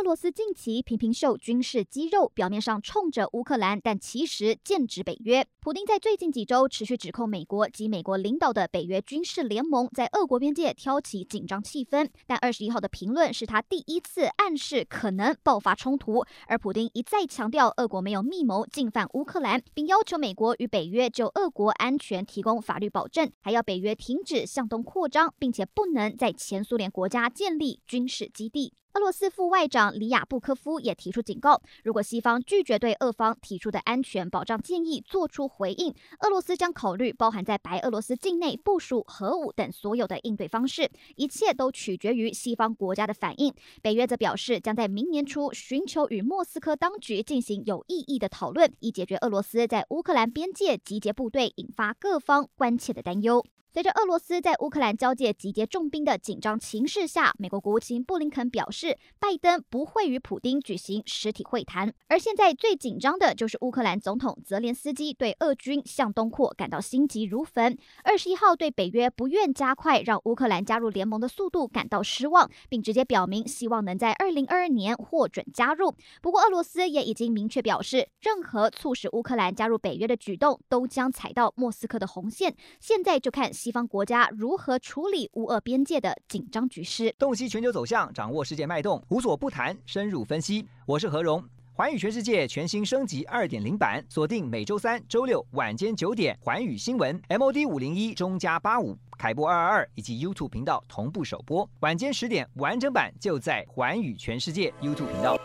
俄罗斯近期频频秀军事肌肉，表面上冲着乌克兰，但其实剑指北约。普丁在最近几周持续指控美国及美国领导的北约军事联盟在俄国边界挑起紧张气氛。但二十一号的评论是他第一次暗示可能爆发冲突，而普丁一再强调俄国没有密谋进犯乌克兰，并要求美国与北约就俄国安全提供法律保证，还要北约停止向东扩张，并且不能在前苏联国家建立军事基地。俄罗斯副外长里亚布科夫也提出警告：如果西方拒绝对俄方提出的安全保障建议做出回应，俄罗斯将考虑包含在白俄罗斯境内部署核武等所有的应对方式，一切都取决于西方国家的反应。北约则表示，将在明年初寻求与莫斯科当局进行有意义的讨论，以解决俄罗斯在乌克兰边界集结部队引发各方关切的担忧。随着俄罗斯在乌克兰交界集结重兵的紧张情势下，美国国务卿布林肯表示，拜登不会与普丁举行实体会谈。而现在最紧张的就是乌克兰总统泽连斯基对俄军向东扩感到心急如焚。二十一号对北约不愿加快让乌克兰加入联盟的速度感到失望，并直接表明希望能在二零二二年获准加入。不过，俄罗斯也已经明确表示，任何促使乌克兰加入北约的举动都将踩到莫斯科的红线。现在就看。西方国家如何处理乌俄边界的紧张局势？洞悉全球走向，掌握世界脉动，无所不谈，深入分析。我是何荣，环宇全世界全新升级二点零版，锁定每周三、周六晚间九点，环宇新闻 MOD 五零一中加八五凯播二二二以及 YouTube 频道同步首播，晚间十点完整版就在环宇全世界 YouTube 频道。